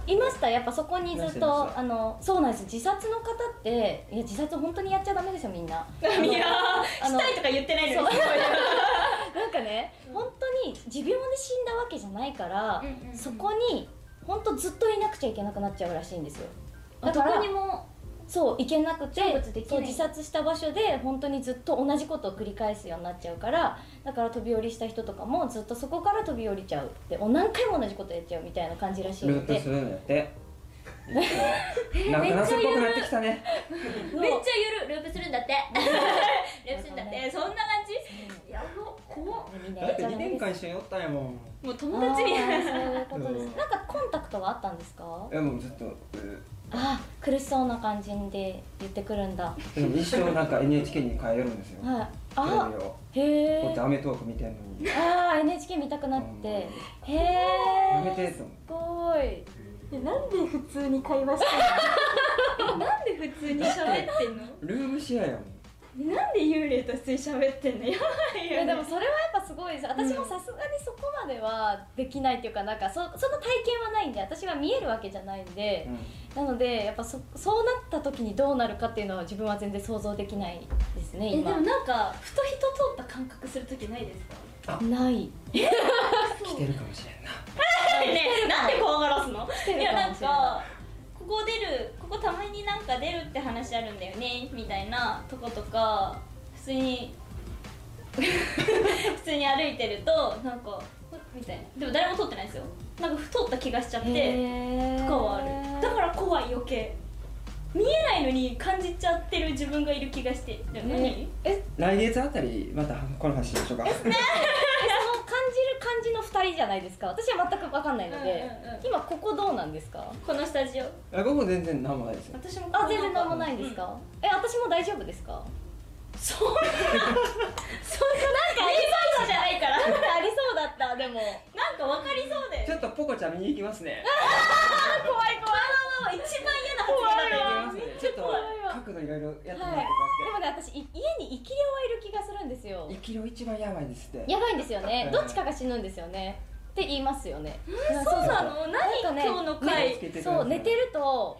いました。やっぱそこにずっとあのそうなんです。自殺の方っていや自殺本当にやっちゃダメですよみんな。いやしたいとか言ってないのに。*laughs* なんかね本当に持病で死んだわけじゃないから、うんうんうん。そこに本当ずっといなくちゃいけなくなっちゃうらしいんですよ。あどだからこにもそう行けなくてそう自殺した場所で本当にずっと同じことを繰り返すようになっちゃうからだから飛び降りした人とかもずっとそこから飛び降りちゃう。でお何回も同じことやっちゃうみたいな感じらしいので。ループするんやって。*laughs* なんか夏っぽくなってきたね。めっちゃゆる。ループするんだって。*laughs* ループするんだって。そんな感じ？やば怖っ。だって2やっちゃダメです年間一緒におったんやもん。もう友達みたいなそういうことです、うんなんかコンタクトはあったんですか？いやもうずっとうあ苦しそうな感じで言ってくるんだ。はいでも一生なんか NHK に通えるんですよ。テレビあを。へえこうやってアメトーーク見てんのに。あー NHK 見たくなって。へえやめてすごい。えなんで普通に会話してんの？え *laughs* なんで普通に喋ってんの？うルームシェアやもん。えなんで幽霊と普通に喋ってんの？やばいよ、ね、いやでもそれはやっぱすごいです。私もさすがにそこまではできないっていうかなんかそその体験はないんで私は見えるわけじゃないんで、なのでやっぱそそうなった時にどうなるかっていうのは自分は全然想像できないですね今。えでもなんかふと人通った感覚する時ないですか？ない。*laughs* 来てるかもしれんな。*laughs* ねえなんで怖がらすの？いやなんかここ出るここたまになんか出るって話あるんだよねみたいなとことか普通に *laughs* 普通に歩いてるとなんかみたいな。でも誰も通ってないですよ。なんか通った気がしちゃってとかはある。だから怖い余計。見えないのに感じちゃってる自分がいる気がして。でも何？え？来月あたりまたこの話しましょうかる感じの2人じゃないですか。私は全く分かんないので、うんうんうん今ここどうなんですか？このスタジオ。あ僕も全然何もないですよ。私もあ全然何もないんですか、え私も大丈夫ですか？そんなそんななんかありそうじゃないから。なんかありそうだったでも。なんかわかりそうで。ちょっとポコちゃん見に行きますね。怖い怖い。わわわ一番嫌な発言だったねちょっと角度いろいろやってもらってこでもね私い家に生き量はいる気がするんですよ。生き量一番やばいですって。やばいんですよね。うんどっちかが死ぬんですよね。って言いますよね。そうなの何今日の回そう寝てると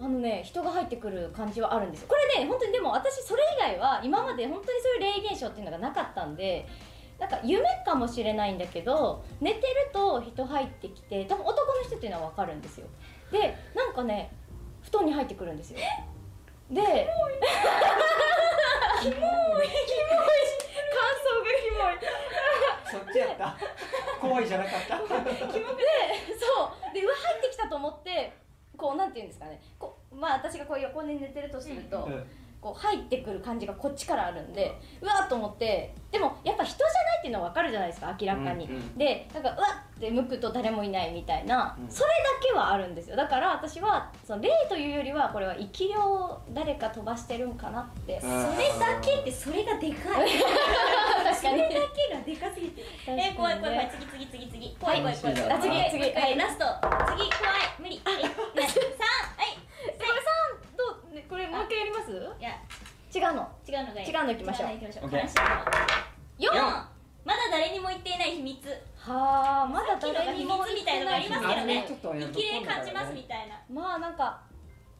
あのね人が入ってくる感じはあるんですよ。これね本当にでも私それ以外は今まで本当にそういう霊現象っていうのがなかったんでなんか夢かもしれないんだけど寝てると人入ってきて多分男の人っていうのは分かるんですよ。でなんかね布団に入ってくるんですよ。でキモい。キモい。感想がキモい。そっちやった。怖いじゃなかった。でそう。でうわ入ってきたと思ってこうなんていうんですかね。こうまあ私がこう横に寝てるとすると、うん。こう入ってくる感じがこっちからあるんでうわっと思ってでもやっぱ人じゃないっていうのは分かるじゃないですか明らかに、うんうんでなんかうわって向くと誰もいないみたいな、うん。それだけはあるんですよ。だから私はその霊というよりはこれは生き量誰か飛ばしてるんかなって。それだけってそれがでかい。*laughs* 確かに。それだけがでかすぎて。ねえー怖い怖い怖い。次次次次。怖い怖い怖い。怖いあ次はい次。はい。ラスト。次怖い。無理。はい。ね *laughs* 三。はい。これさんどう、ね、これもう一回やりますいや違うの。違うのがい？い違うの行きましょう。違うの行きましょう。OK 悲しいの四四まだ誰にも言っていない秘密。はあまだ誰にも秘密。みたいのがありますけどね。あれちょっとやると生き霊感じますみたいなまあなんか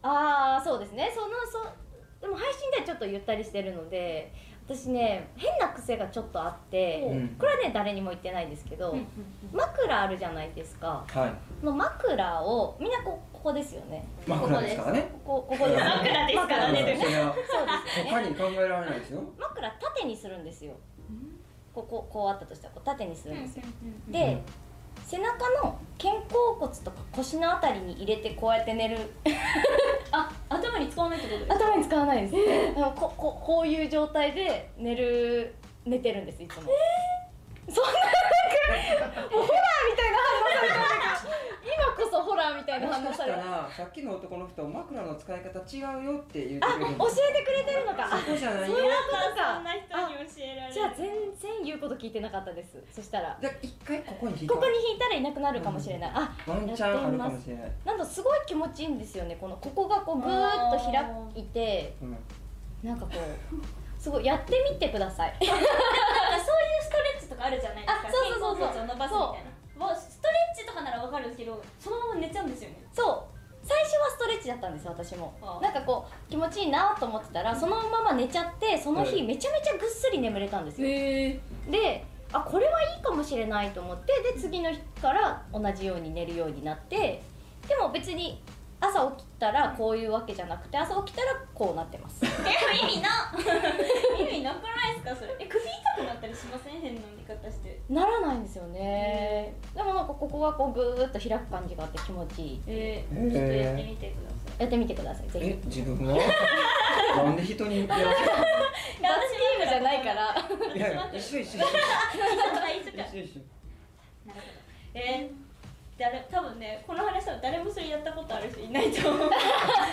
ああそうですね。そのそでも配信ではちょっとゆったりしてるので私ね変な癖がちょっとあって、うん。これはね誰にも言ってないんですけど、枕あるじゃないですか。はい。この枕をみんなこここですよね。枕ですからね。ここここです。*laughs* 枕ですからね。そうですね。他に考えられないですよ。枕縦にするんですよ。こここうあったとしたらこう縦にするんですよ、うんで背中の肩甲骨とか腰のあたりに入れてこうやって寝る。*laughs* あ頭に使わないってことですか？頭に使わないです、あのこここういう状態で寝る寝てるんですいつも、そんななんかもうホラーみたいな反応されたんだけど今こそホラーみたいなもしかした反応されたらさっきの男の人枕の使い方違うよって言ってあくれる教えてくれてるのか。あそこじゃないよそういうことか。そんな人に教えられるじゃあ全然言うこと聞いてなかったです。そしたら。じゃあ一回ここに引いた。ここに引いたらいなくなるかもしれない、あワンチャンあるかもしれない。なんかすごい気持ちいいんですよねこのここがこうぐーっと開いてうん。なんかこうすごいやってみてください。*laughs* なんかそういうストレッチとかあるじゃないですか。あそうそうそうそう。伸ばすみたいな。わストレッチとかならわかるんですけどそのまま寝ちゃうんですよね。そう。最初はストレッチだったんですよ私も。なんかこう気持ちいいなと思ってたらそのまま寝ちゃってその日うんめちゃめちゃぐっすり眠れたんですよ。へえ。であこれはいいかもしれないと思ってで次の日から同じように寝るようになってでも別に朝起きたらこういうわけじゃなくて朝起きたらこうなってます。でも意味な *laughs* 意味なくないですかそれ。え首痛くなったりしません？変な寝方して。ならないんですよね。でもなんかここがこうぐーっと開く感じがあって気持ちいいえー、ちょっとやってみてください。やってみてくださいぜえひ自分はなんで人にやらせ *laughs* いや罰ゲームじゃないから。いや一緒一緒一緒。*laughs* 一緒一緒一緒。なるほど。えー誰多分ねこの話多分誰もそれやったことある人いないと思う。初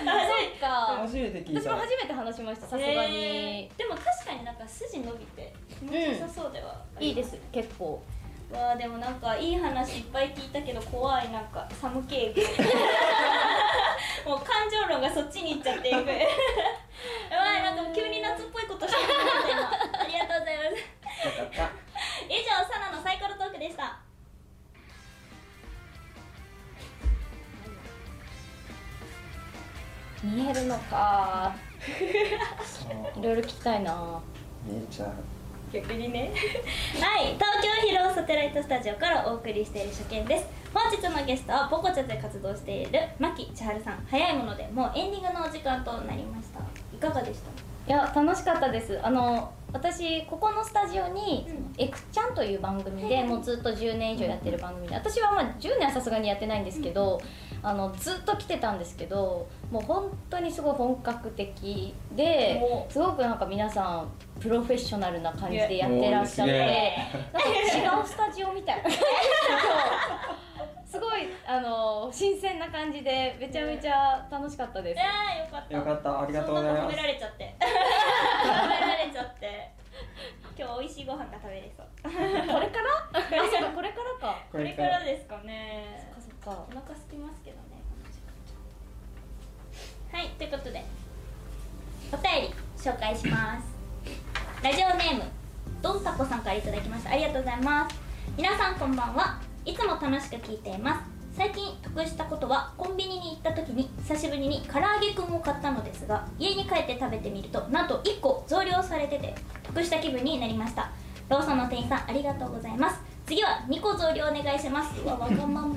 めてか。初めて聞い私たも初めて話しましたさすがに、えーでも確かになんか筋伸びて気持ちよさそうではあります。いいです結構。わあでもなんかいい話いっぱい聞いたけど怖いなんか寒気 *laughs* もう感情論がそっちに行っちゃっていく。やばいなんか急に夏っぽいことしてるみたいなありがとうございます。よかった。以上サナのサイコロトークでした見えるのか。いろいろ聞きたいな。見えちゃう。逆にね。*laughs* はい。東京広尾サテライトスタジオからお送りしている初見です。本日のゲストはポコチャで活動している牧千春さん。早いものでもうエンディングのお時間となりました。いかがでした？いや楽しかったです。あの私ここのスタジオにうん「エクちゃん」という番組でもうずっと10年以上やってる番組で。私はまあ10年はさすがにやってないんですけど、あのずっと来てたんですけどもう本当にすごい本格的でお。すごくなんか皆さんプロフェッショナルな感じでやってらっしゃってなんか違うスタジオみたい。なすごいあの新鮮な感じでめちゃめちゃ楽しかったです。えー、よかった。よかったありがとうございます。そんな褒められちゃって。褒められちゃって。今日美味しいご飯が食べれそう。これから？あそうかこれからか。これからですかねかお腹空きますけどねはいということでお便り紹介します。ラジオネームどんたこさんからいただきました。ありがとうございます。皆さんこんばんは。いつも楽しく聞いています。最近得したことはコンビニに行った時に久しぶりに唐揚げくんを買ったのですが家に帰って食べてみるとなんと1個増量されてて得した気分になりました。ローソンの店員さんありがとうございます。次は2個増量お願いします。うわわがまま。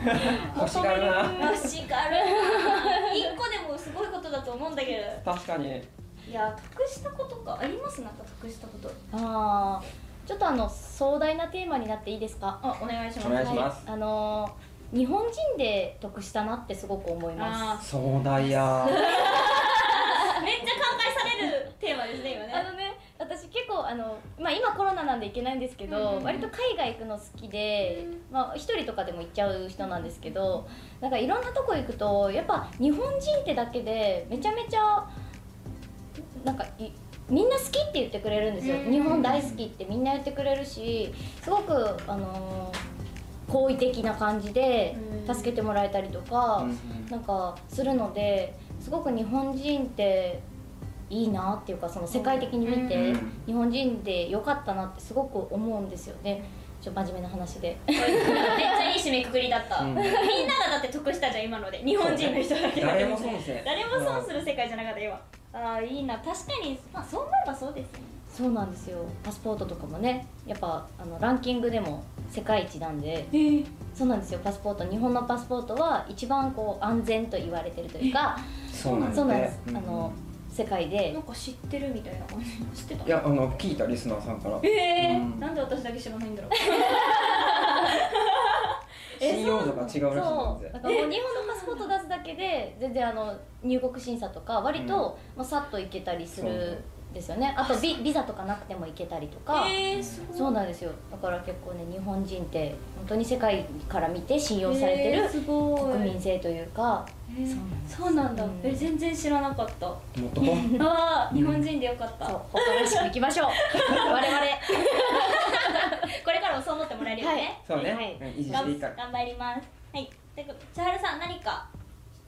欲しがるな。欲しがる。1個でもすごいことだと思うんだけど。確かに。いや得したことかあります？なんか得したこと。あーちょっとあの壮大なテーマになっていいですか？あお願いします。お願いします。あのー日本人で得したなってすごく思いまあ壮大や *laughs* ーめっちゃ考えされるテーマですね今ねすあのね私結構あの、まあ、今コロナなんで行けないんですけど、うんうんうん。割と海外行くの好きで、まあ、一人とかでも行っちゃう人なんですけどなんかいろんなとこ行くとやっぱ日本人ってだけでめちゃめちゃなんかいみんな好きって言ってくれるんですよ、うん日本大好きってみんな言ってくれるしすごくあのー好意的な感じでうん。助けてもらえたりとか、うん。なんかするのですごく日本人っていいなっていうかその世界的に見て、うん。日本人で良かったなってすごく思うんですよね。ちょ真面目な話で。めっちゃいい締めくくりだった、うん。みんながだって得したじゃん今ので。日本人の人だけ。誰も損せん誰も損する世界じゃなかった。今ああいいな。確かにまあそう思えばそうですね。そうなんですよ。パスポートとかもね。やっぱあのランキングでも世界一なんで。えー、そうなんですよ。パスポート。日本のパスポートは一番こう安全と言われてるというか。そうなんだそうなんです、うん。あの世界で。なんか知ってるみたいな感じ知ってた。いやあの聞いたリスナーさんから。ええー？うん。なんで私だけ知らないんだろう。*laughs* 信用度が違うらしいのそう。でだからもう日本のパスポート出すだけで全然あの入国審査とか割と、まあ、さっと行けたりするんですよね。あとビビザとかなくても行けたりとか、えー、そうなんですよ。だから結構ね日本人って本当に世界から見て信用されてるえーすごい。国民性というか、えーそうなんです。そうなんだ、うん。え全然知らなかった。もっとこ *laughs* ああ日本人でよかった、そう誇らしくいきましょう。*laughs* 我々。*laughs* これからもそう思ってもらえるよね、そうね、はい。うん維持しがんていいから。頑張ります。はい。千春さん何か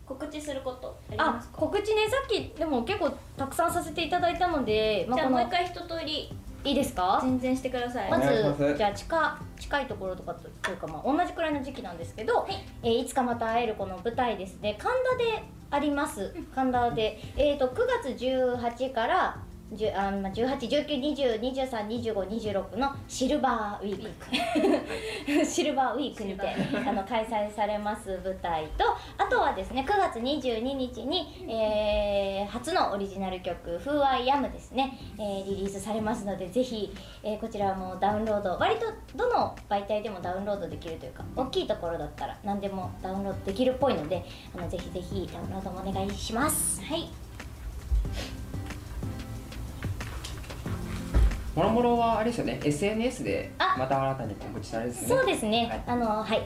告知することありあますか？告知ねさっきでも結構たくさんさせていただいたので、まじゃあもう一回一通り。いいですか？全然してください。まずじゃあ近近いところとかとというか、まあ、同じくらいの時期なんですけど、い。えーいつかまた会えるこの舞台ですね。神田であります。神田で、えー、と9月18から10あまあ181920232526のシルバーウィーク。*laughs* シルバーウィークにてあの開催されます舞台とあとはですね9月22日に、えー初のオリジナル曲「Who I Am」ですね、えーリリースされますのでぜひ、えーこちらもダウンロード割とどの媒体でもダウンロードできるというか大きいところだったら何でもダウンロードできるっぽいのであのぜひぜひダウンロードもお願いします。はいもろもろはあれですよね SNS であ。また新たに告知されるんですね。そうですね、はい。あのはい。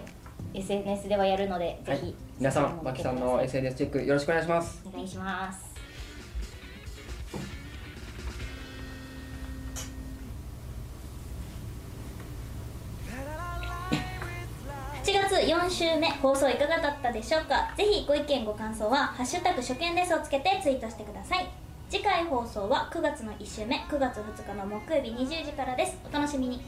SNS ではやるので、はい。ぜひ。皆さそちらもんマキさんの SNS チェックよろしくお願いします。お願いします。4週目放送いかがだったでしょうか？ぜひご意見ご感想は「ハッシュタグ初見です」をつけてツイートしてください次回放送は9月の1週目9月2日の木曜日20時からです。お楽しみに。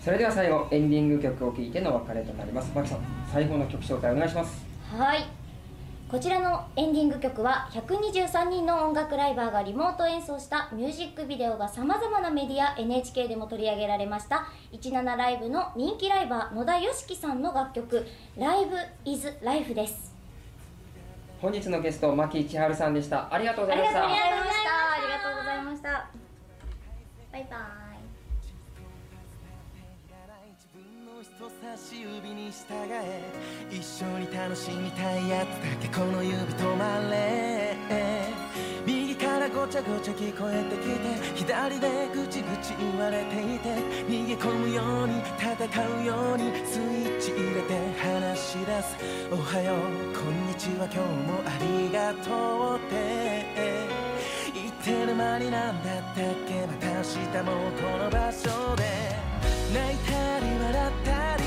それでは最後エンディング曲を聴いてのお別れとなります。マキさん最後の曲紹介お願いします。はい。こちらのエンディング曲は123人の音楽ライバーがリモート演奏したミュージックビデオがさまざまなメディア NHK でも取り上げられました17ライブの人気ライバー野田佳樹さんの楽曲「Live is Life」です本日のゲスト牧千春さんでした。ありがとうございました。ありがとうございました。ありがとうございました。バイバイ。人差し指に従え一緒に楽しみたいやつだけこの指止まれ。右からごちゃごちゃ聞こえてきて左でぐちぐち言われていて逃げ込むように戦うようにスイッチ入れて話し出す。おはようこんにちは今日もありがとうって。言ってる間になんだったっけまた明日もこの場所で。泣いたり笑ったり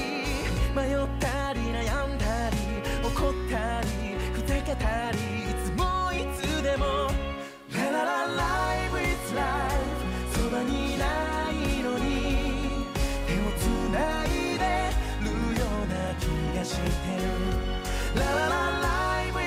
迷ったり悩んだり怒ったりふざけたりいつもいつでもラライブ is ーそばにいないのに手をつないでるような気がしてる。ララライブ